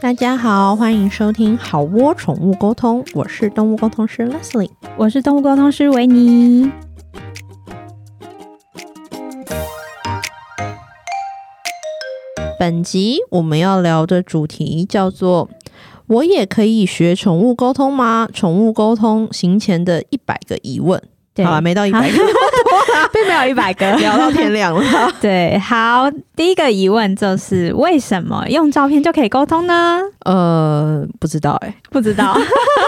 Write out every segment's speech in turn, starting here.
大家好，欢迎收听好窝宠物沟通，我是动物沟通师 Leslie，我是动物沟通师维尼。本集我们要聊的主题叫做“我也可以学宠物沟通吗？宠物沟通行前的一百个疑问”。对好了，没到一百个，并没有一百个，聊到天亮了。对，好，第一个疑问就是为什么用照片就可以沟通呢？呃，不知道哎、欸，不知道，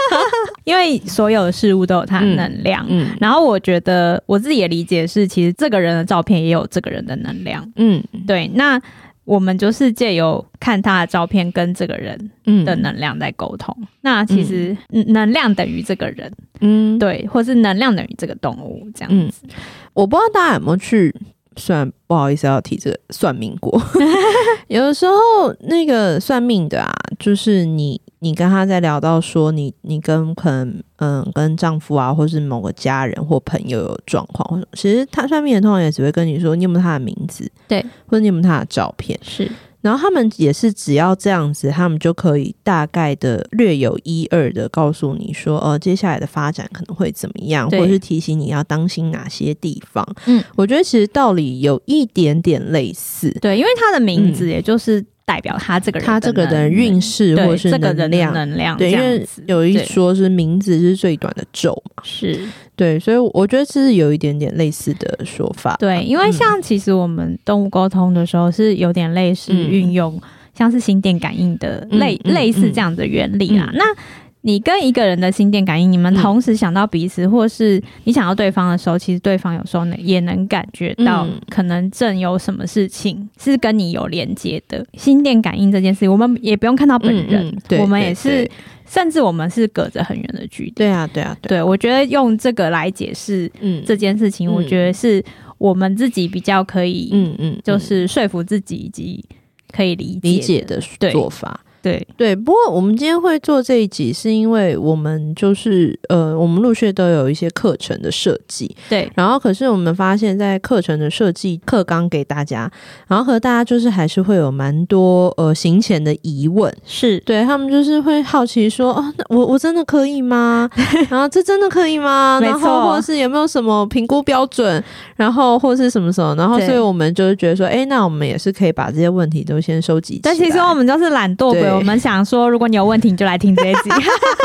因为所有的事物都有它的能量。嗯，嗯然后我觉得我自己的理解是，其实这个人的照片也有这个人的能量。嗯，对，那。我们就是借由看他的照片跟这个人的能量在沟通。嗯、那其实能量等于这个人，嗯，对，或是能量等于这个动物这样子。嗯、我不知道大家有没有去，算不好意思要提这个算命过。有的时候那个算命的啊，就是你。你跟他在聊到说你你跟可能嗯跟丈夫啊，或是某个家人或朋友有状况，其实他算命的通常也只会跟你说你有没有他的名字，对，或者你有没有他的照片，是。然后他们也是只要这样子，他们就可以大概的略有一二的告诉你说，呃，接下来的发展可能会怎么样，或者是提醒你要当心哪些地方。嗯，我觉得其实道理有一点点类似，对，因为他的名字也就是。代表他这个人，他这个人运势或是这个人的能量，对，因为有一说是名字是最短的咒嘛，是。对，所以我觉得这是有一点点类似的说法。对，因为像其实我们动物沟通的时候是有点类似运用像是心电感应的类类似这样的原理啊，那。你跟一个人的心电感应，你们同时想到彼此，嗯、或是你想到对方的时候，其实对方有时候呢也能感觉到，可能正有什么事情是跟你有连接的。嗯、心电感应这件事情，我们也不用看到本人，嗯嗯、我们也是，对对。对，甚至我们是隔着很远的距离。对啊，对啊，对，对，我觉得用这个来解释这件事情，我觉得是我们自己比较可以，嗯嗯，就是说服自己以及可以理解理解的做法。对对，不过我们今天会做这一集，是因为我们就是呃，我们陆续都有一些课程的设计，对。然后可是我们发现，在课程的设计课纲给大家，然后和大家就是还是会有蛮多呃行前的疑问，是对他们就是会好奇说，哦，那我我真的可以吗？然后这真的可以吗？然后或者是有没有什么评估标准？然后或是什么什么？然后所以我们就是觉得说，哎，那我们也是可以把这些问题都先收集起来。但其实我们就是懒惰鬼。我们想说，如果你有问题，你就来听这一集。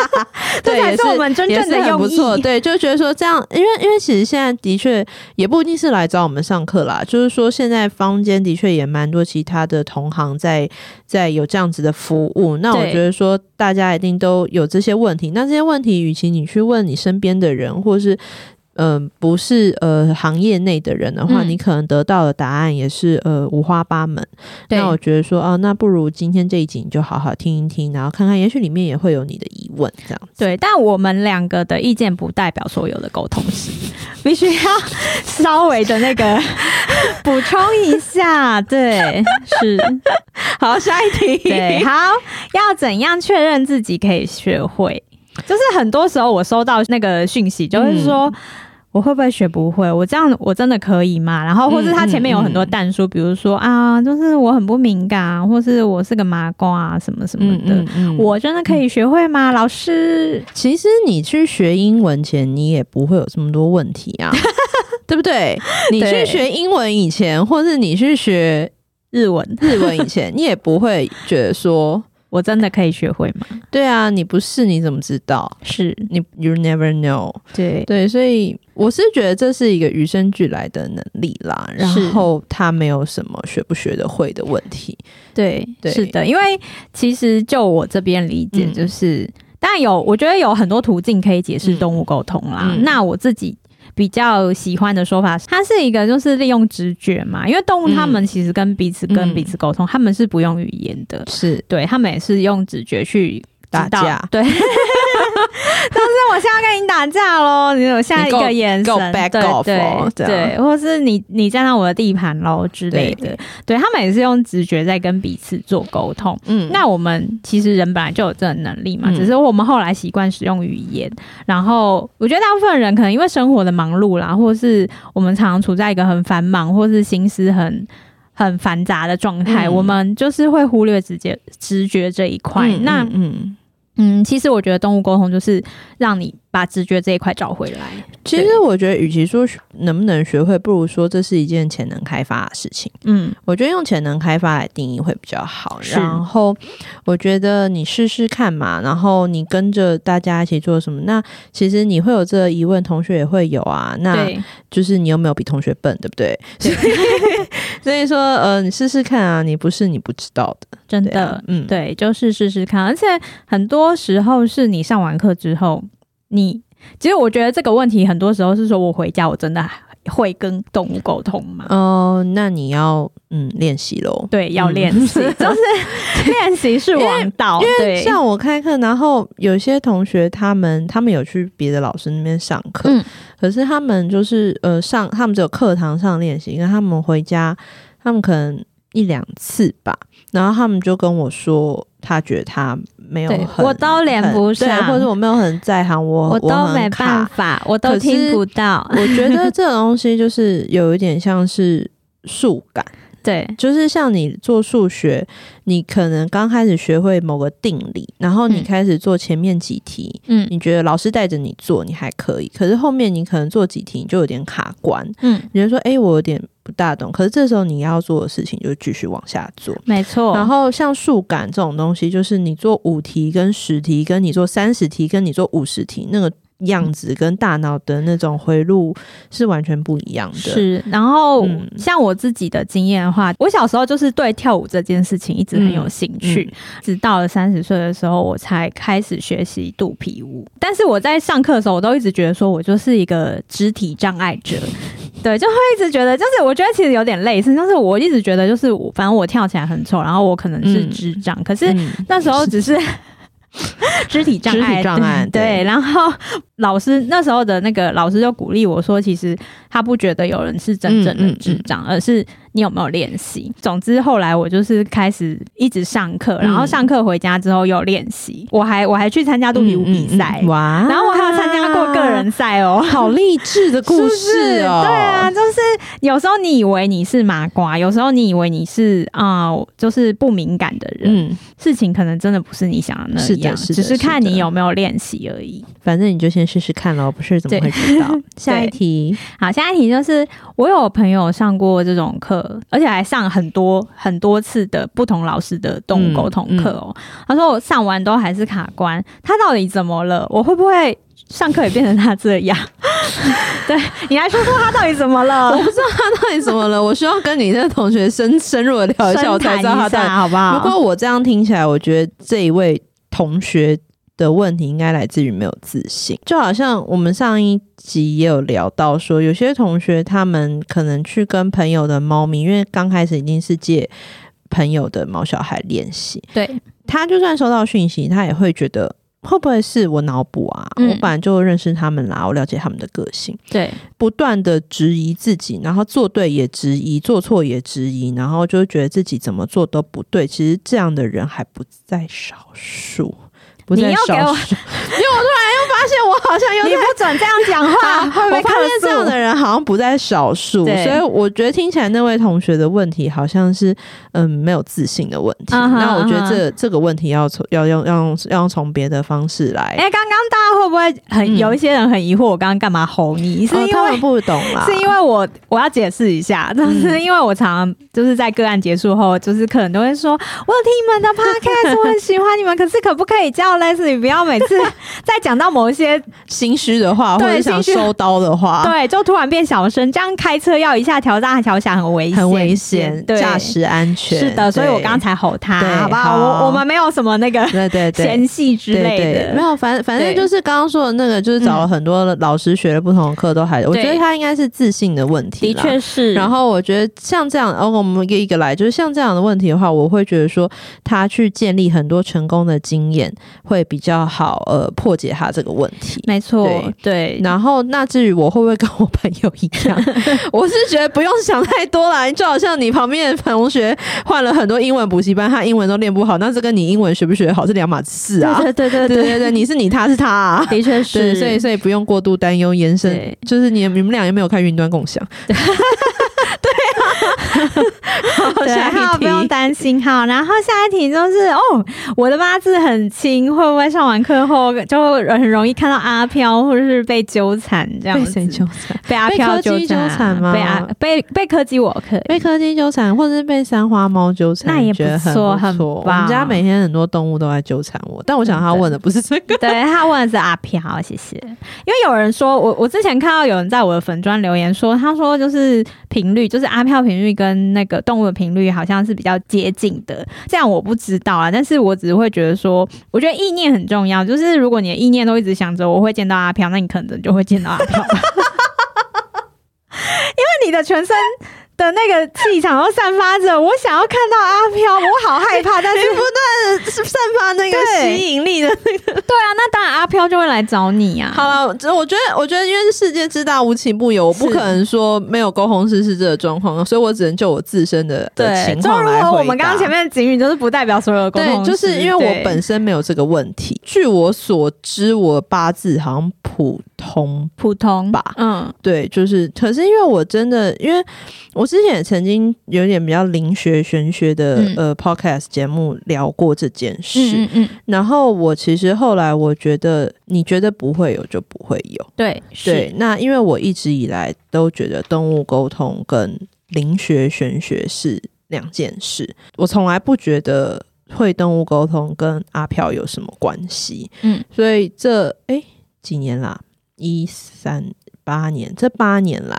对，也是我们真正的用意。不错，对，就觉得说这样，因为因为其实现在的确也不一定是来找我们上课啦，就是说现在坊间的确也蛮多其他的同行在在有这样子的服务。那我觉得说大家一定都有这些问题，那这些问题，与其你去问你身边的人，或是。嗯、呃，不是呃行业内的人的话，嗯、你可能得到的答案也是呃五花八门。那我觉得说，哦、呃，那不如今天这一集你就好好听一听，然后看看，也许里面也会有你的疑问，这样子。对，但我们两个的意见不代表所有的沟通师，必须要稍微的那个 补充一下。对，是。好，下一题。对，好，要怎样确认自己可以学会？就是很多时候我收到那个讯息，就是说。嗯我会不会学不会？我这样我真的可以吗？然后或是他前面有很多弹书，嗯嗯嗯、比如说啊，就是我很不敏感，或是我是个麻瓜啊，什么什么的，我真的可以学会吗？老师，其实你去学英文前，你也不会有这么多问题啊，对不对？你去学英文以前，或是你去学日文日文以前，你也不会觉得说。我真的可以学会吗？对啊，你不试你怎么知道？是你，you never know。对对，所以我是觉得这是一个与生俱来的能力啦。然后他没有什么学不学得会的问题。对对，是的，因为其实就我这边理解，就是、嗯、当然有，我觉得有很多途径可以解释动物沟通啦。嗯、那我自己。比较喜欢的说法，它是一个就是利用直觉嘛，因为动物它们其实跟彼此跟彼此沟通，他、嗯、们是不用语言的，是。对，他们也是用直觉去打架，对。但是我现在跟你打架喽，你有下一个眼神，对对对，或是你你站上我的地盘喽之类的，对，对他们也是用直觉在跟彼此做沟通。嗯，那我们其实人本来就有这种能力嘛，嗯、只是我们后来习惯使用语言。然后我觉得大部分人可能因为生活的忙碌啦，或是我们常常处在一个很繁忙，或是心思很。很繁杂的状态，嗯、我们就是会忽略直接直觉这一块。嗯、那嗯。嗯，其实我觉得动物沟通就是让你把直觉这一块找回来。其实我觉得，与其说能不能学会，不如说这是一件潜能开发的事情。嗯，我觉得用潜能开发来定义会比较好。然后我觉得你试试看嘛，然后你跟着大家一起做什么？那其实你会有这个疑问，同学也会有啊。那就是你有没有比同学笨，对不对？对 所以说，呃，你试试看啊，你不是你不知道的，真的。啊、嗯，对，就是试试看。而且很多时候是你上完课之后，你其实我觉得这个问题很多时候是说我回家我真的会跟动物沟通吗？哦、呃，那你要嗯练习喽。对，要练习，嗯、就是练习是王道。因为，因为像我开课，然后有些同学他们他们有去别的老师那边上课，嗯、可是他们就是呃上他们只有课堂上练习，因为他们回家他们可能一两次吧。然后他们就跟我说，他觉得他没有很，我都连不上，或者我没有很在行，我我都没办法，我都听不到。我觉得 这种东西就是有一点像是数感，对，就是像你做数学，你可能刚开始学会某个定理，然后你开始做前面几题，嗯，你觉得老师带着你做，你还可以，可是后面你可能做几题你就有点卡关，嗯，你就说，哎，我有点。不大懂，可是这时候你要做的事情就继续往下做，没错。然后像数感这种东西，就是你做五题跟十题，跟你做三十题，跟你做五十题，那个样子跟大脑的那种回路是完全不一样的。是，然后、嗯、像我自己的经验的话，我小时候就是对跳舞这件事情一直很有兴趣，嗯嗯、直到了三十岁的时候，我才开始学习肚皮舞。但是我在上课的时候，我都一直觉得说我就是一个肢体障碍者。对，就会一直觉得，就是我觉得其实有点类似，但是我一直觉得，就是我反正我跳起来很丑，然后我可能是智障，嗯、可是那时候只是。肢体障碍，障碍对，对，然后老师那时候的那个老师就鼓励我说，其实他不觉得有人是真正的智障，嗯嗯嗯、而是你有没有练习。总之后来我就是开始一直上课，然后上课回家之后又练习，嗯、我还我还去参加肚皮舞比赛，嗯嗯、哇，然后我还有参加过个人赛哦，好励志的故 事哦，对啊，就是有时候你以为你是麻瓜，有时候你以为你是啊、呃，就是不敏感的人，嗯、事情可能真的不是你想的那样。是的只是看你有没有练习而已，反正你就先试试看喽，不是怎么会知道？下一题，好，下一题就是我有朋友上过这种课，而且还上很多很多次的不同老师的动物沟通课哦。嗯嗯、他说我上完都还是卡关，他到底怎么了？我会不会上课也变成他这样？对，你来说说他到底怎么了？我不知道他到底怎么了，我需要跟你的同学深深入的聊一下，我才知道他到底好不好？不过我这样听起来，我觉得这一位。同学的问题应该来自于没有自信，就好像我们上一集也有聊到说，有些同学他们可能去跟朋友的猫咪，因为刚开始一定是借朋友的毛小孩练习，对，他就算收到讯息，他也会觉得会不会是我脑补啊？嗯、我本来就认识他们啦，我了解他们的个性，对，不断的质疑自己，然后做对也质疑，做错也质疑，然后就觉得自己怎么做都不对。其实这样的人还不在少数。不在少数，因为我突然现我好像有点你不准这样讲话，我发现这样的人好像不在少数，对所以我觉得听起来那位同学的问题好像是嗯没有自信的问题。Uh huh, 那我觉得这个、这个问题要从要用要用要用从别的方式来。哎、欸，刚刚大家会不会很、嗯、有一些人很疑惑，我刚刚干嘛吼你？是因为、哦、不懂啦，是因为我我要解释一下，就是因为我常常就是在个案结束后，就是客人都会说，我有听你们的 podcast，我很喜欢你们，可是可不可以叫？类似，你不要每次在讲到某一些心虚的话，或者想收刀的话，对，就突然变小声。这样开车要一下调大调小，很危险，很危险，驾驶安全是的。所以我刚才吼他，好不好？我我们没有什么那个对对嫌隙之类的，没有。反反正就是刚刚说的那个，就是找了很多老师学了不同的课，都还我觉得他应该是自信的问题，的确是。然后我觉得像这样，然后我们一个一个来，就是像这样的问题的话，我会觉得说他去建立很多成功的经验。会比较好，呃，破解他这个问题。没错，对。然后，那至于我会不会跟我朋友一样，我是觉得不用想太多啦。就好像你旁边的同学换了很多英文补习班，他英文都练不好，那这跟你英文学不学好是两码事啊。对对对对对对，你是你，他是他啊。的确是，所以所以不用过度担忧延伸，就是你你们俩有没有开云端共享？对。不用担心。好，然后下一题就是哦，我的八字很轻，会不会上完课后就很容易看到阿飘，或者是被纠缠这样子？被谁纠缠？被阿飘纠缠吗？被阿被被柯基我可以，被柯基纠缠，或者是被三花猫纠缠，那也不错，很棒。我们家每天很多动物都在纠缠我，但我想他问的不是这个，对，他问的是阿飘，谢谢。因为有人说我，我之前看到有人在我的粉砖留言说，他说就是频率，就是阿飘频率跟跟那个动物的频率好像是比较接近的。这样我不知道啊，但是我只是会觉得说，我觉得意念很重要。就是如果你的意念都一直想着我会见到阿飘，那你可能就会见到阿飘，因为你的全身。的那个气场都散发着，我想要看到阿飘，我好害怕，但是不断的散发那个吸引力的那个，对啊，那当然阿飘就会来找你啊。好了，我觉得，我觉得因为世界之大无奇不有，我不可能说没有沟通师是这个状况，所以我只能就我自身的的情况来回答。我们刚刚前面的警语就是不代表所有的沟通就是因为我本身没有这个问题。据我所知，我八字好像普通普通吧，嗯，对，就是，可是因为我真的因为。我之前也曾经有点比较灵学玄学的、嗯、呃 podcast 节目聊过这件事，嗯嗯嗯，然后我其实后来我觉得，你觉得不会有就不会有，对对。那因为我一直以来都觉得动物沟通跟灵学玄学是两件事，我从来不觉得会动物沟通跟阿飘有什么关系，嗯，所以这哎几年啦，一三八年，这八年来。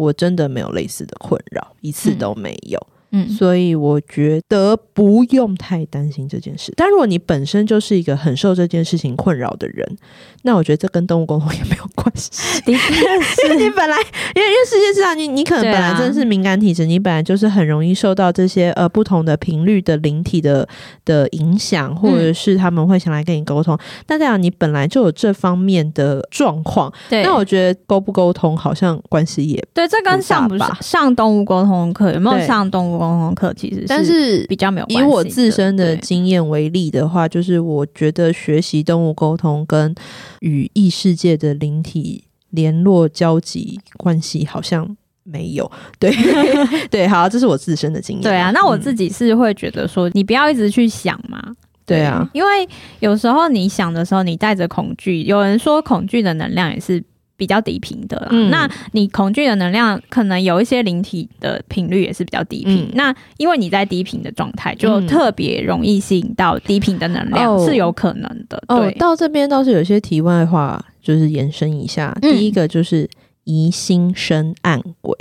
我真的没有类似的困扰，一次都没有。嗯嗯，所以我觉得不用太担心这件事。但如果你本身就是一个很受这件事情困扰的人，那我觉得这跟动物沟通也没有关系。的确，因 为你本来，因为因为世界上你你可能本来真的是敏感体质，啊、你本来就是很容易受到这些呃不同的频率的灵体的的影响，或者是他们会想来跟你沟通。那这样你本来就有这方面的状况，对，那我觉得沟不沟通好像关系也对。这跟上不上上动物沟通课有没有上动物？沟通课其实，但是比较没有。以我自身的经验为例的话，就是我觉得学习动物沟通跟与异世界的灵体联络交集关系好像没有。对 对，好，这是我自身的经验。对啊，那我自己是会觉得说，你不要一直去想嘛。对啊，因为有时候你想的时候，你带着恐惧。有人说，恐惧的能量也是。比较低频的啦，嗯、那你恐惧的能量可能有一些灵体的频率也是比较低频。嗯、那因为你在低频的状态，就特别容易吸引到低频的能量，嗯、是有可能的。对，哦、到这边倒是有些题外话，就是延伸一下。嗯、第一个就是。疑心生暗鬼，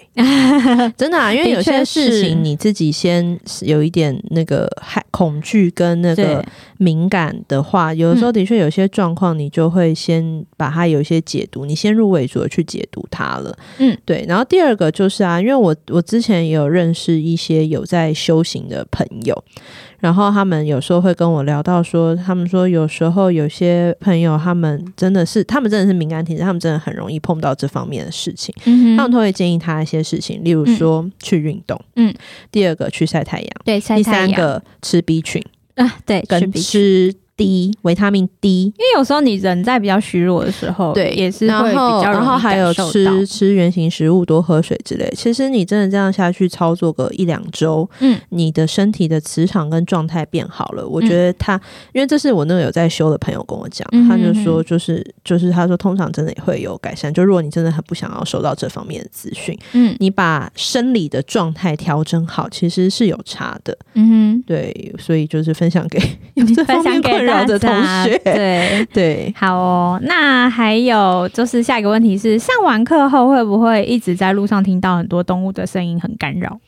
真的啊！因为有些事情你自己先有一点那个害恐惧跟那个敏感的话，有的时候的确有些状况，你就会先把它有一些解读，你先入为主的去解读它了。嗯，对。然后第二个就是啊，因为我我之前也有认识一些有在修行的朋友。然后他们有时候会跟我聊到说，他们说有时候有些朋友，他们真的是，他们真的是敏感体质，他们真的很容易碰到这方面的事情。嗯哼，他们都会建议他一些事情，例如说、嗯、去运动，嗯，第二个去晒太阳，对，晒太阳，第三个吃 B 群。啊，对，跟吃。D 维他命 D，因为有时候你人在比较虚弱的时候，对，也是会比较。然后还有吃吃原型食物，多喝水之类。其实你真的这样下去操作个一两周，嗯，你的身体的磁场跟状态变好了。我觉得他，嗯、因为这是我那个有在修的朋友跟我讲，嗯、哼哼他就说，就是就是他说，通常真的也会有改善。就如果你真的很不想要收到这方面的资讯，嗯，你把生理的状态调整好，其实是有差的。嗯哼，对，所以就是分享给 分享给。的同学，对 对，对好哦。那还有就是下一个问题是，上完课后会不会一直在路上听到很多动物的声音，很干扰？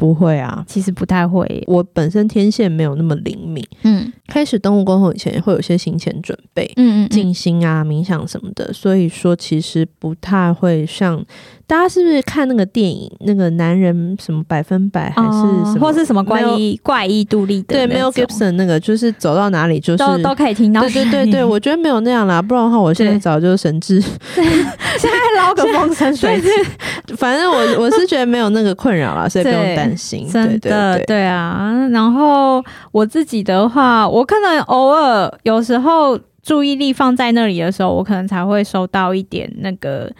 不会啊，其实不太会。我本身天线没有那么灵敏，嗯，开始动物沟通以前会有些行前准备，嗯嗯，静心啊、冥想什么的，所以说其实不太会像。大家是不是看那个电影？那个男人什么百分百还是什么，或是什么怪异怪异杜立的？对，Mel Gibson 那个就是走到哪里就是都都可以听到。对对对对，我觉得没有那样啦，不然的话，我现在早就神智。现 在捞个风生水起，反正我我是觉得没有那个困扰了，所以不用担心。真的对啊。然后我自己的话，我可能偶尔有时候注意力放在那里的时候，我可能才会收到一点那个。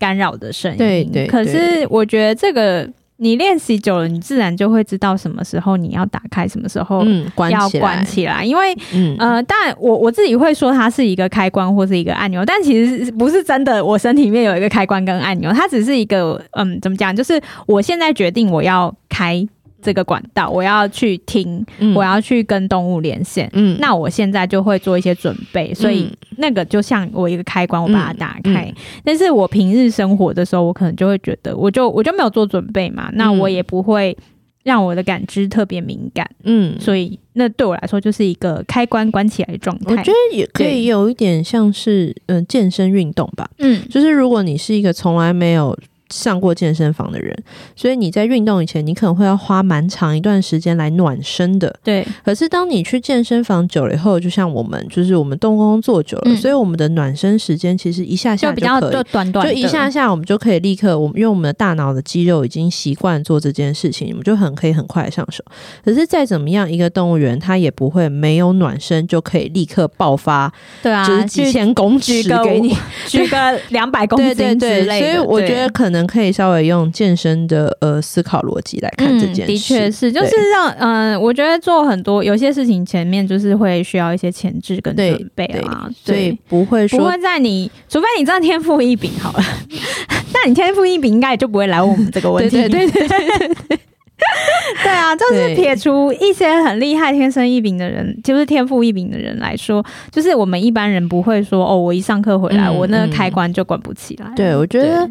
干扰的声音，对对，可是我觉得这个你练习久了，你自然就会知道什么时候你要打开，什么时候要关起来。因为，嗯、呃，当然我我自己会说它是一个开关或是一个按钮，但其实不是真的。我身体里面有一个开关跟按钮，它只是一个，嗯，怎么讲？就是我现在决定我要开。这个管道，我要去听，嗯、我要去跟动物连线。嗯，那我现在就会做一些准备，所以那个就像我一个开关，我把它打开。嗯嗯、但是我平日生活的时候，我可能就会觉得，我就我就没有做准备嘛，那我也不会让我的感知特别敏感。嗯，所以那对我来说就是一个开关关起来的状态。我觉得也可以有一点像是嗯、呃、健身运动吧。嗯，就是如果你是一个从来没有。上过健身房的人，所以你在运动以前，你可能会要花蛮长一段时间来暖身的。对。可是当你去健身房久了以后，就像我们，就是我们动工工做久了，嗯、所以我们的暖身时间其实一下下比较就短短，就一下下我们就可以立刻，我们因为我们的大脑的肌肉已经习惯做这件事情，我们就很可以很快上手。可是再怎么样，一个动物园它也不会没有暖身就可以立刻爆发。对啊，就是几千公尺给你举个两百公斤之类的。所以我觉得可能。可以稍微用健身的呃思考逻辑来看这件事，嗯、的确是，就是让嗯、呃，我觉得做很多有些事情前面就是会需要一些前置跟准备啊，所以不会说不会在你，除非你真的天赋异禀好了，那你天赋异禀应该也就不会来问我们这个问题，对对对对。对啊，就是撇除一些很厉害、天生异禀的人，就是天赋异禀的人来说，就是我们一般人不会说哦，我一上课回来，嗯、我那个开关就关不起来。对，我觉得。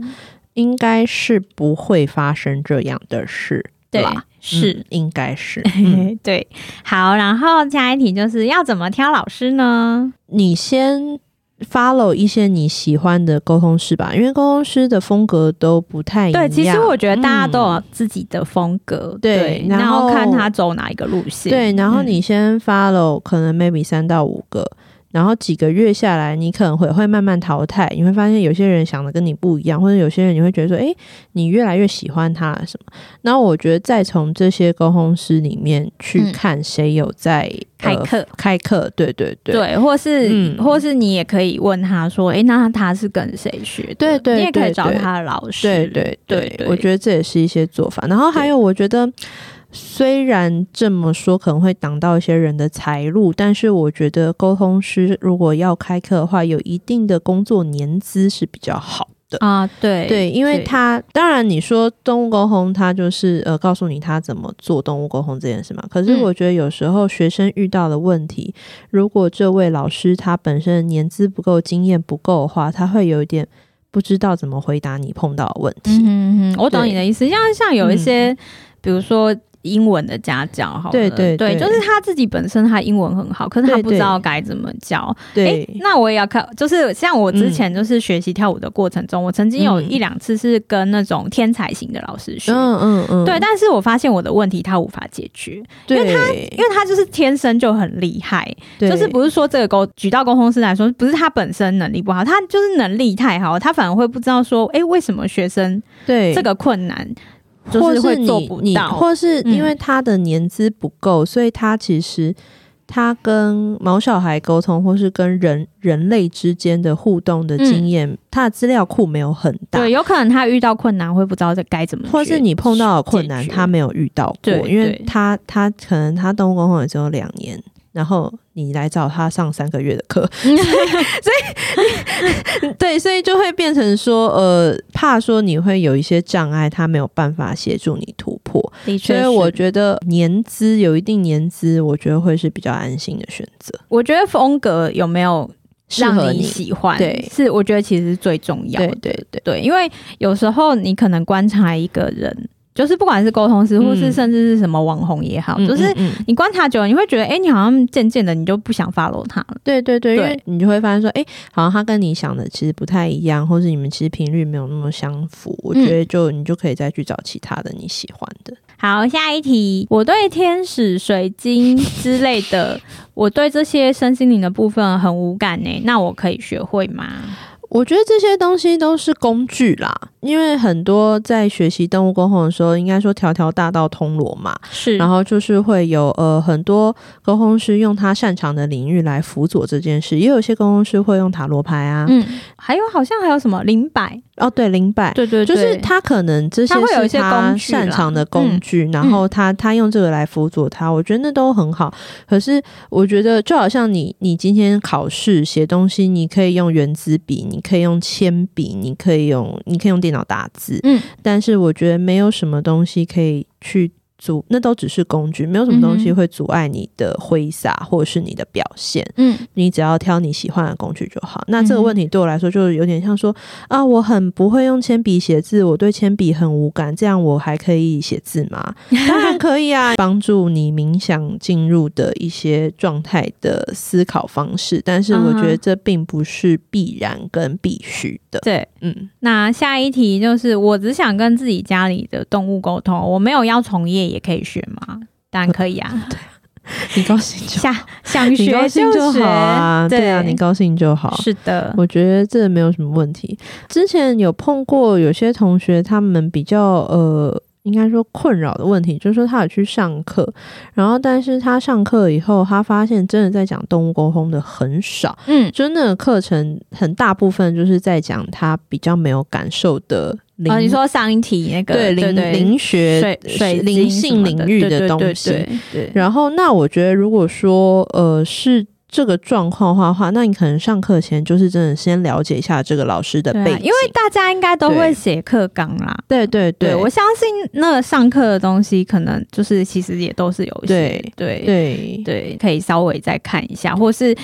应该是不会发生这样的事，对吧？是，嗯、应该是。嗯、对，好，然后下一题就是要怎么挑老师呢？你先 follow 一些你喜欢的沟通师吧，因为沟通师的风格都不太一样。对，其实我觉得大家都有自己的风格，嗯、对，对，然后看他走哪一个路线。对，然后你先 follow，可能 maybe 三到五个。然后几个月下来，你可能会会慢慢淘汰，你会发现有些人想的跟你不一样，或者有些人你会觉得说，诶，你越来越喜欢他什么？那我觉得再从这些沟通师里面去看谁有在、嗯、开课、呃，开课，对对对，对，或是、嗯、或是你也可以问他说，诶，那他是跟谁学的？对，对对，你也可以找他的老师，对对对，对，我觉得这也是一些做法。然后还有，我觉得。虽然这么说可能会挡到一些人的财路，但是我觉得沟通师如果要开课的话，有一定的工作年资是比较好的啊。对对，因为他当然你说动物沟通，他就是呃告诉你他怎么做动物沟通这件事嘛。可是我觉得有时候学生遇到的问题，嗯、如果这位老师他本身年资不够、经验不够的话，他会有一点不知道怎么回答你碰到的问题。嗯嗯，我懂你的意思，像像有一些，嗯、比如说。英文的家教，好，对对对，对，就是他自己本身他英文很好，可是他不知道该怎么教。对，对，对，那我也要看，就是像我之前就是学习跳舞的过程中，嗯、我曾经有一两次是跟那种天才型的老师学，嗯嗯嗯，对，但是我发现我的问题他无法解决，对。因为他因为他就是天生就很厉害，对。就是不是说这个沟举到沟通师来说，不是他本身能力不好，他就是能力太好，他反而会不知道说，哎、欸，为什么学生对。这个困难。就是会做不到，或是你，你，或是因为他的年资不够，嗯、所以他其实他跟毛小孩沟通，或是跟人人类之间的互动的经验，嗯、他的资料库没有很大。对，有可能他遇到困难会不知道这该怎么，或是你碰到的困难他没有遇到过，因为他他可能他动物沟通也只有两年。然后你来找他上三个月的课，所以 对，所以就会变成说，呃，怕说你会有一些障碍，他没有办法协助你突破。的确，所以我觉得年资有一定年资，我觉得会是比较安心的选择。我觉得风格有没有让你喜欢，对，是我觉得其实是最重要的。对对对对，因为有时候你可能观察一个人。就是不管是沟通师，或是甚至是什么网红也好，嗯、就是你观察久了，你会觉得，哎、欸，你好像渐渐的，你就不想 follow 他了。对对对，对，因为你就会发现说，哎、欸，好像他跟你想的其实不太一样，或是你们其实频率没有那么相符。我觉得就你就可以再去找其他的你喜欢的。好，下一题，我对天使、水晶之类的，我对这些身心灵的部分很无感呢。那我可以学会吗？我觉得这些东西都是工具啦。因为很多在学习动物沟通的时候，应该说条条大道通罗马，是，然后就是会有呃很多沟通师用他擅长的领域来辅佐这件事，也有些沟通师会用塔罗牌啊，嗯，还有好像还有什么灵摆。哦，对，灵摆，对对，就是他可能这些是他擅长的工具，然后他他用这个来辅佐他，我觉得那都很好。可是我觉得就好像你你今天考试写东西，你可以用原子笔，你可以用铅笔，你可以用你可以用电脑打字，嗯，但是我觉得没有什么东西可以去。阻，那都只是工具，没有什么东西会阻碍你的挥洒或者是你的表现。嗯，你只要挑你喜欢的工具就好。那这个问题对我来说，就是有点像说啊，我很不会用铅笔写字，我对铅笔很无感，这样我还可以写字吗？当然可以啊，帮助你冥想进入的一些状态的思考方式。但是我觉得这并不是必然跟必须的。对，嗯。那下一题就是，我只想跟自己家里的动物沟通，我没有要从业。也可以学吗？当然可以啊！对，你高兴就 想想学就好啊！对啊，你高兴就好。是的，我觉得这没有什么问题。之前有碰过有些同学，他们比较呃，应该说困扰的问题，就是说他有去上课，然后但是他上课以后，他发现真的在讲动物沟通的很少。嗯，就那个课程很大部分就是在讲他比较没有感受的。哦，你说上一题那个对灵灵学水水灵性领域的东西，对。然后，那我觉得，如果说呃是这个状况的话，那你可能上课前就是真的先了解一下这个老师的背景，啊、因为大家应该都会写课纲啦。对对对，对，我相信那个上课的东西，可能就是其实也都是有一些对对对对，可以稍微再看一下，或是。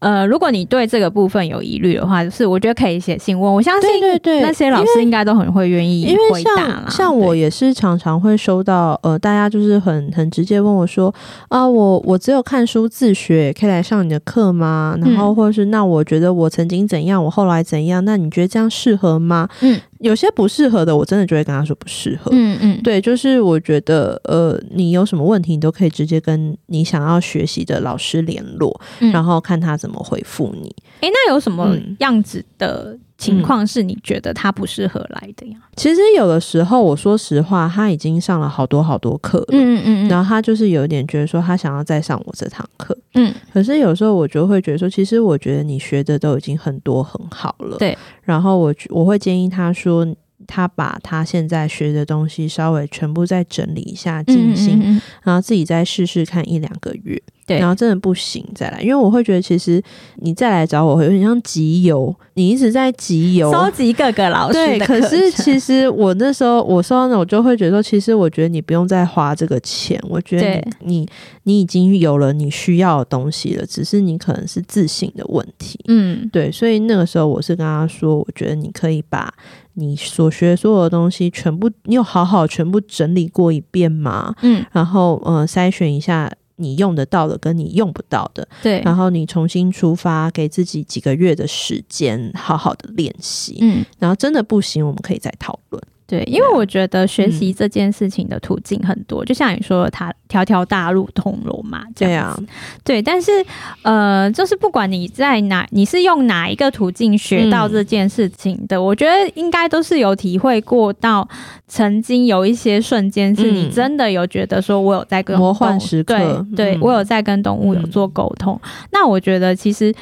呃，如果你对这个部分有疑虑的话，就是我觉得可以写信问。我相信对对对，那些老师应该都很会愿意回答啦。因为像像我也是常常会收到，呃，大家就是很很直接问我说，啊，我我只有看书自学，可以来上你的课吗？然后或者是那我觉得我曾经怎样，我后来怎样，那你觉得这样适合吗？嗯。有些不适合的，我真的就会跟他说不适合。嗯嗯，对，就是我觉得，呃，你有什么问题，你都可以直接跟你想要学习的老师联络，嗯，然后看他怎么回复你。诶，那有什么样子的？情况是你觉得他不适合来的呀？其实有的时候，我说实话，他已经上了好多好多课了，嗯嗯嗯，然后他就是有点觉得说，他想要再上我这堂课，嗯。可是有时候我就会觉得说，其实我觉得你学的都已经很多很好了，对。然后我我会建议他说，他把他现在学的东西稍微全部再整理一下，静心，然后自己再试试看一两个月。对，然后真的不行再来，因为我会觉得其实你再来找我会有点像集邮，你一直在集邮，收集各个老师。对，可是其实我那时候我收到那，我就会觉得说，其实我觉得你不用再花这个钱，我觉得你你，你已经有了你需要的东西了，只是你可能是自信的问题。嗯，对，所以那个时候我是跟他说，我觉得你可以把你所学所有的东西全部，你有好好全部整理过一遍吗？嗯，然后呃筛选一下。你用得到的跟你用不到的，对，然后你重新出发，给自己几个月的时间，好好的练习，嗯，然后真的不行，我们可以再讨论。对，因为我觉得学习这件事情的途径很多，嗯、就像你说的，它条条大路通罗马这样子。对啊，对，但是呃，就是不管你在哪，你是用哪一个途径学到这件事情的，嗯、我觉得应该都是有体会过到，曾经有一些瞬间是你真的有觉得说，我有在跟魔幻时刻，对，对、嗯、我有在跟动物有做沟通。嗯、那我觉得其实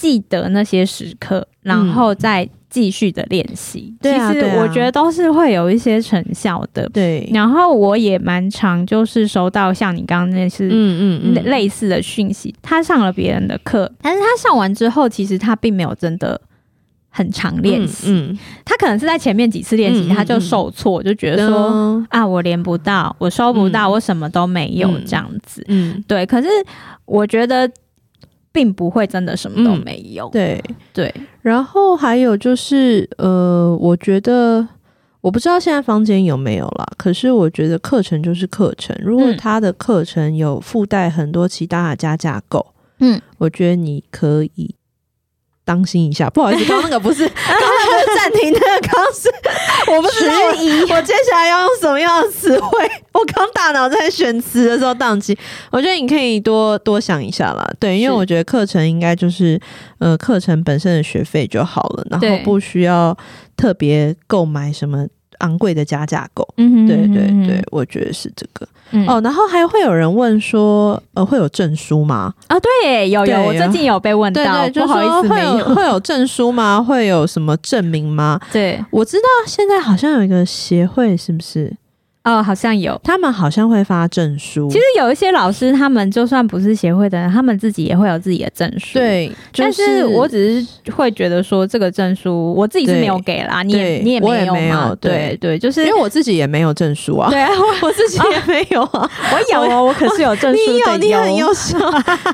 记得那些时刻，然后再。继续的练习，其实我觉得都是会有一些成效的。对，然后我也蛮常就是收到像你刚刚那是嗯嗯类似的讯息，他上了别人的课，但是他上完之后，其实他并没有真的很常练习。嗯，他可能是在前面几次练习他就受挫，就觉得说啊，我连不到，我收不到，我什么都没有这样子。嗯，对。可是我觉得。并不会真的什么都没有。嗯、对对，然后还有就是，呃，我觉得我不知道现在房间有没有啦，可是我觉得课程就是课程，如果他的课程有附带很多其他的加架构，嗯，我觉得你可以。当心一下，不好意思，刚刚那个不是，刚刚那个暂停，那个刚刚是，我不知道，我接下来要用什么样的词汇？我 我刚大脑在选词的时候宕机。我觉得你可以多多想一下啦，对，因为我觉得课程应该就是呃课程本身的学费就好了，然后不需要特别购买什么。昂贵的加价购，嗯哼，对对对，我觉得是这个。嗯、哦，然后还会有人问说，呃，会有证书吗？啊，对，有有，我最近有被问到，对对，不好意思，会有会有证书吗？会有什么证明吗？对，我知道现在好像有一个协会，是不是？哦，好像有，他们好像会发证书。其实有一些老师，他们就算不是协会的人，他们自己也会有自己的证书。对，就是、但是我只是会觉得说，这个证书我自己是没有给啦，你也你也没有嘛？对对，就是因为我自己也没有证书啊。对啊，我我自己 也没有啊，我有哦，我可是有证书的。你有，你很优秀。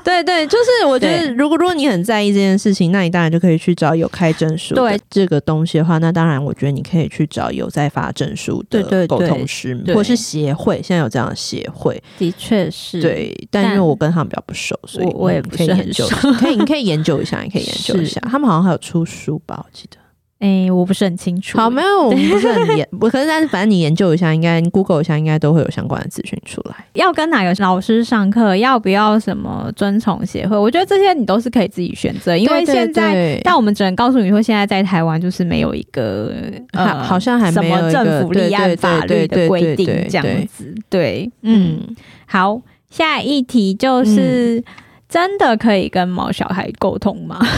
对对，就是我觉得，如果如果你很在意这件事情，那你当然就可以去找有开证书对这个东西的话，那当然我觉得你可以去找有在发证书的沟通师，或是协。会现在有这样的协会，的确是对，但因为我跟他们比较不熟，所以我也不是很熟。可以，你可以研究一下，你可以研究一下。他们好像还有出书吧，我记得。哎、欸，我不是很清楚。好，没有，我们不是很研，不可是，但是反正你研究一下，应该 Google 一下，应该都会有相关的资讯出来。要跟哪个老师上课，要不要什么遵从协会？我觉得这些你都是可以自己选择，因为现在，但我们只能告诉你说，现在在台湾就是没有一个呃，好像还没有什么政府立案法律的规定这样子。对，嗯，好，下一题就是、嗯、真的可以跟毛小孩沟通吗？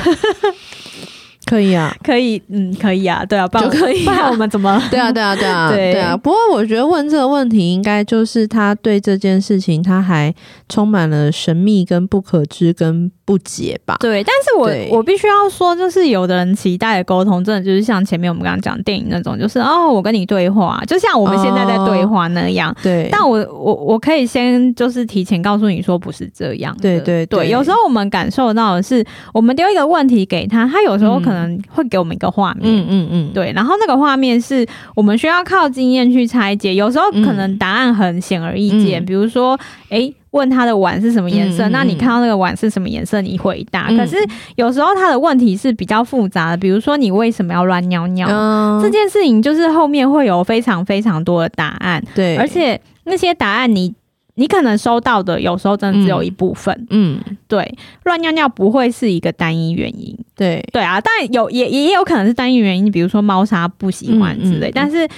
可以啊，可以，嗯，可以啊，对啊，就可以、啊。不然我们怎么？对啊，对啊，对啊，对，对啊。不过我觉得问这个问题，应该就是他对这件事情，他还充满了神秘跟不可知跟不解吧。对，但是我我必须要说，就是有的人期待的沟通，真的就是像前面我们刚刚讲电影那种，就是哦，我跟你对话，就像我们现在在对话那样。对、哦。但我我我可以先就是提前告诉你说，不是这样。对对对，对。有时候我们感受到的是，我们丢一个问题给他，他有时候可能、嗯。嗯，会给我们一个画面，嗯嗯嗯，对，然后那个画面是我们需要靠经验去拆解，有时候可能答案很显而易见，嗯、比如说，哎，问他的碗是什么颜色，嗯、那你看到那个碗是什么颜色，你回答。嗯、可是有时候他的问题是比较复杂的，比如说你为什么要乱尿尿，嗯、这件事情就是后面会有非常非常多的答案，对，而且那些答案你。你可能收到的有时候真的只有一部分，嗯，嗯对，乱尿尿不会是一个单一原因，对，对啊，但有也也有可能是单一原因，比如说猫砂不喜欢之类，嗯嗯嗯、但是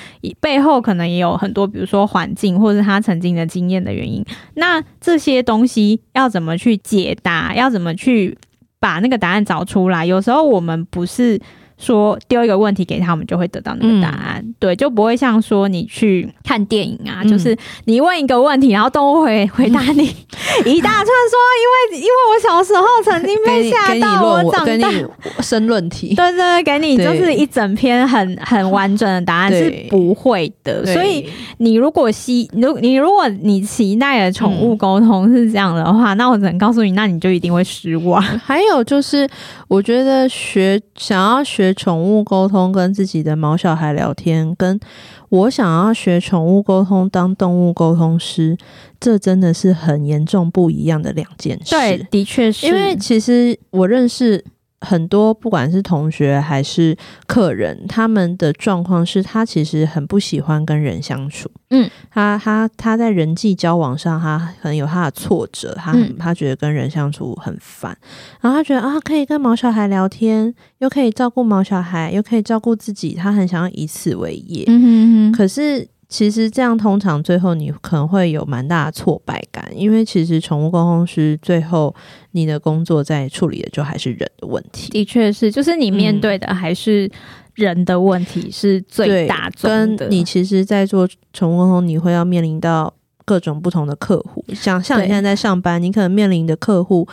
背后可能也有很多，比如说环境或者他曾经的经验的原因。那这些东西要怎么去解答？要怎么去把那个答案找出来？有时候我们不是。说丢一个问题给他们，就会得到那个答案。嗯、对，就不会像说你去看电影啊，嗯、就是你问一个问题，然后动物会回答你 一大串，说因为因为我小时候曾经被吓到，我长大申论题，对对对，给你就是一整篇很很完整的答案是不会的。所以你如果期如你如果你期待的宠物沟通是这样的话，嗯、那我只能告诉你，那你就一定会失望。还有就是，我觉得学想要学。宠物沟通，跟自己的毛小孩聊天，跟我想要学宠物沟通当动物沟通师，这真的是很严重不一样的两件事。对，的确是，因为其实我认识。很多不管是同学还是客人，他们的状况是他其实很不喜欢跟人相处。嗯，他他他在人际交往上，他可能有他的挫折，他很他觉得跟人相处很烦，然后他觉得啊，可以跟毛小孩聊天，又可以照顾毛小孩，又可以照顾自己，他很想要以此为业。嗯哼哼，可是。其实这样通常最后你可能会有蛮大的挫败感，因为其实宠物沟通师最后你的工作在处理的就还是人的问题。的确是，就是你面对的还是人的问题是最大宗的。跟你其实，在做宠物沟通，你会要面临到各种不同的客户，像像你现在在上班，你可能面临的客户。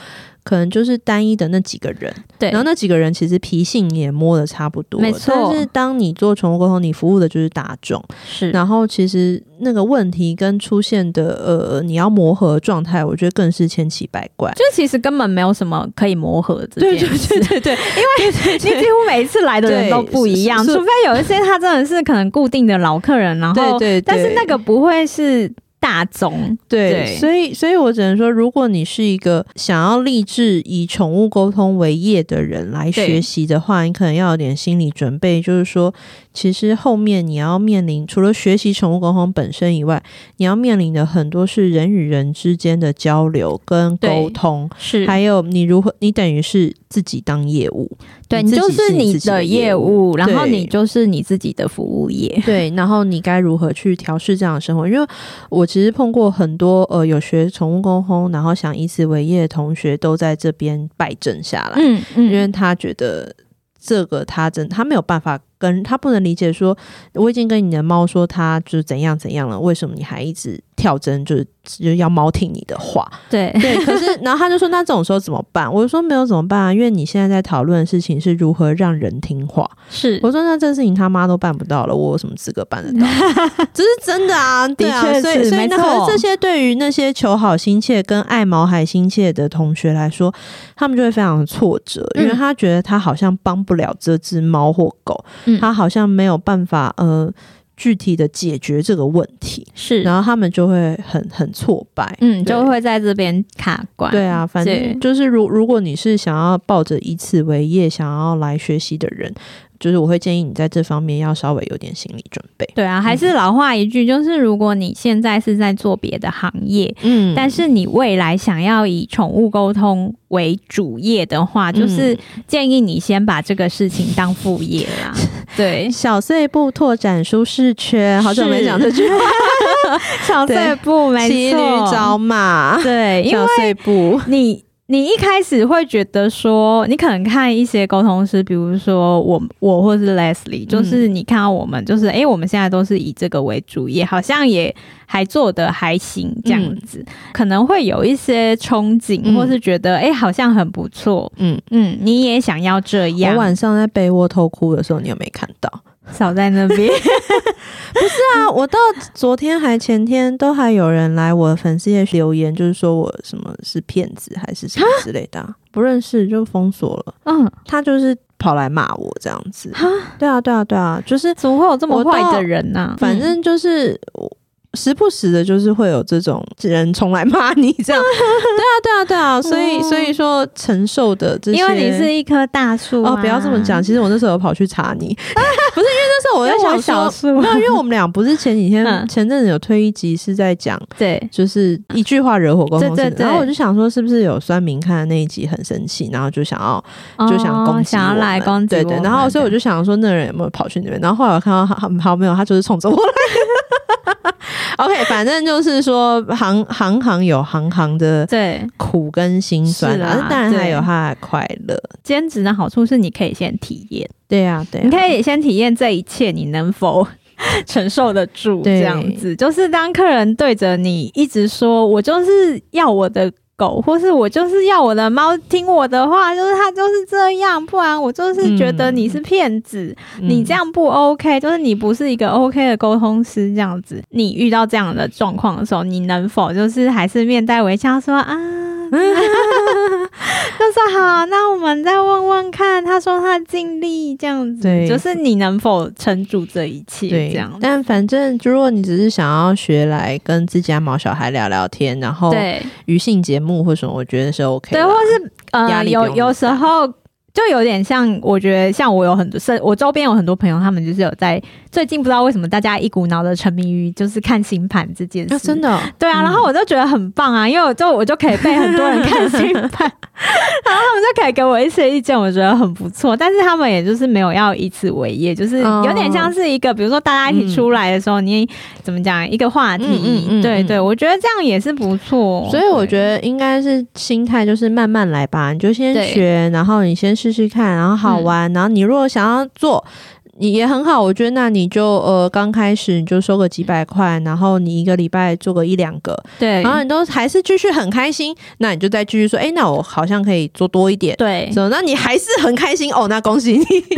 可能就是单一的那几个人，对，然后那几个人其实脾性也摸得差不多，没错。但是当你做宠物沟通，你服务的就是大众，是。然后其实那个问题跟出现的呃，你要磨合的状态，我觉得更是千奇百怪。就其实根本没有什么可以磨合的，对对对对对，因为你几乎每一次来的人都不一样，除非有一些他真的是可能固定的老客人，然后对对，但是那个不会是。大宗。对，对所以所以我只能说，如果你是一个想要立志以宠物沟通为业的人来学习的话，你可能要有点心理准备，就是说，其实后面你要面临除了学习宠物沟通本身以外，你要面临的很多是人与人之间的交流跟沟通，是还有你如何，你等于是自己当业务，对你，就是你的业务，然后你就是你自己的服务业，对，然后你该如何去调试这样的生活？因为我其实碰过很多呃有学宠物沟通，然后想以此为业的同学，都在这边败阵下来，嗯嗯，因为他觉得这个他真他没有办法。跟他不能理解说，我已经跟你的猫说他就是怎样怎样了，为什么你还一直跳针，就是就是要猫听你的话？对对，可是 然后他就说，那这种时候怎么办？我就说没有怎么办啊，因为你现在在讨论的事情是如何让人听话。是我说那这事情他妈都办不到了，我有什么资格办得到？这是真的啊，对啊，所以所以那可是这些对于那些求好心切跟爱毛孩心切的同学来说，他们就会非常的挫折，因为他觉得他好像帮不了这只猫或狗。他好像没有办法呃具体的解决这个问题，是，然后他们就会很很挫败，嗯，就会在这边卡关。对啊，反正就是如如果你是想要抱着以此为业，想要来学习的人。就是我会建议你在这方面要稍微有点心理准备。对啊，还是老话一句，就是如果你现在是在做别的行业，嗯，但是你未来想要以宠物沟通为主业的话，就是建议你先把这个事情当副业啦。对，小碎步拓展舒适圈，好久没讲这句话。小碎步，没错，骑驴找马，对，小碎步，你。你一开始会觉得说，你可能看一些沟通师，比如说我，我或是 Leslie，就是你看到我们，就是诶、欸，我们现在都是以这个为主业，好像也还做的还行这样子，嗯、可能会有一些憧憬，或是觉得诶、欸，好像很不错，嗯。嗯，你也想要这样。我晚上在被窝偷哭的时候，你有没有看到？少在那边，不是啊！我到昨天还前天都还有人来我的粉丝页留言，就是说我什么是骗子还是什么之类的，不认识就封锁了。嗯，他就是跑来骂我这样子。对啊，对啊，对啊，就是怎么会有这么坏的人呢？反正就是我。时不时的，就是会有这种人冲来骂你，这样，对啊，对啊，对啊，所以，所以说承受的这些，因为你是一棵大树哦，不要这么讲。其实我那时候有跑去查你，不是因为那时候我在想小树，没有，因为我们俩不是前几天前阵子有推一集是在讲，对，就是一句话惹火沟通师，然后我就想说是不是有酸民看的那一集很生气，然后就想要就想攻击，想要来攻击，对对，然后所以我就想说那人有没有跑去那边，然后后来我看到他好没有，他就是冲着我来。OK，反正就是说行行行有行行的对苦跟辛酸啊，当然还有他的快乐。兼职的好处是你可以先体验，对啊，对，你可以先体验这一切，你能否 承受得住？这样子，就是当客人对着你一直说，我就是要我的。狗，或是我就是要我的猫听我的话，就是它就是这样，不然我就是觉得你是骗子，嗯、你这样不 OK，就是你不是一个 OK 的沟通师这样子。你遇到这样的状况的时候，你能否就是还是面带微笑说啊？就说好，那我们再问问看。他说他尽力这样子，对，就是你能否撑住这一切？对，这样。但反正，如果你只是想要学来跟自家毛小孩聊聊天，然后对余兴节目或什么，我觉得是 OK。对，或是呃，有有时候。就有点像，我觉得像我有很多，是我周边有很多朋友，他们就是有在最近不知道为什么大家一股脑的沉迷于就是看星盘这件事，啊、真的、哦，对啊，然后我就觉得很棒啊，因为我就我就可以被很多人看星盘，然后他们就可以给我一些意见，我觉得很不错。但是他们也就是没有要以此为业，就是有点像是一个，比如说大家一起出来的时候，嗯、你怎么讲一个话题，嗯嗯嗯、对对，我觉得这样也是不错。所以我觉得应该是心态就是慢慢来吧，你就先学，然后你先试试看，然后好玩，嗯、然后你如果想要做。你也很好，我觉得那你就呃刚开始你就收个几百块，然后你一个礼拜做个一两个，对，然后你都还是继续很开心，那你就再继续说，哎，那我好像可以做多一点，对，所以那你还是很开心哦，那恭喜你 你就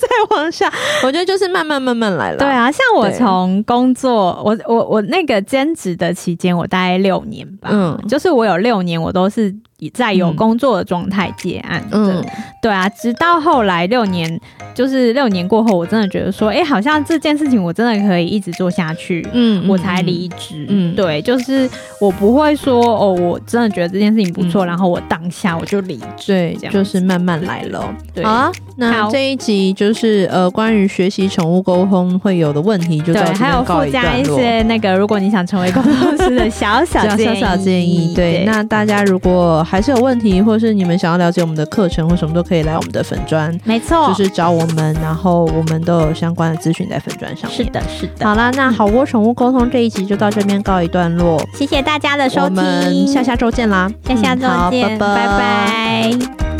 再往下，我觉得就是慢慢慢慢来了。对啊，像我从工作，我我我那个兼职的期间，我大概六年吧，嗯，就是我有六年我都是。在有工作的状态接案的。嗯，对啊，直到后来六年，就是六年过后，我真的觉得说，哎、欸，好像这件事情我真的可以一直做下去。嗯，我才离职。嗯，对，就是我不会说哦，我真的觉得这件事情不错、嗯，然后我当下我就离职。对，就是慢慢来了。对，好啊，那这一集就是呃，关于学习宠物沟通会有的问题，就到这边告一段落。对，还有附加一些那个，如果你想成为沟通师的 小小建议小小建议。对，对，那大家如果还是有问题，或是你们想要了解我们的课程或什么，都可以来我们的粉砖。没错，就是找我们，然后我们都有相关的咨询在粉砖上面。是的，是的。好啦，那好窝宠物沟通这一集就到这边告一段落。谢谢大家的收听，我们下下周见啦！下下周见，嗯、拜拜。拜拜。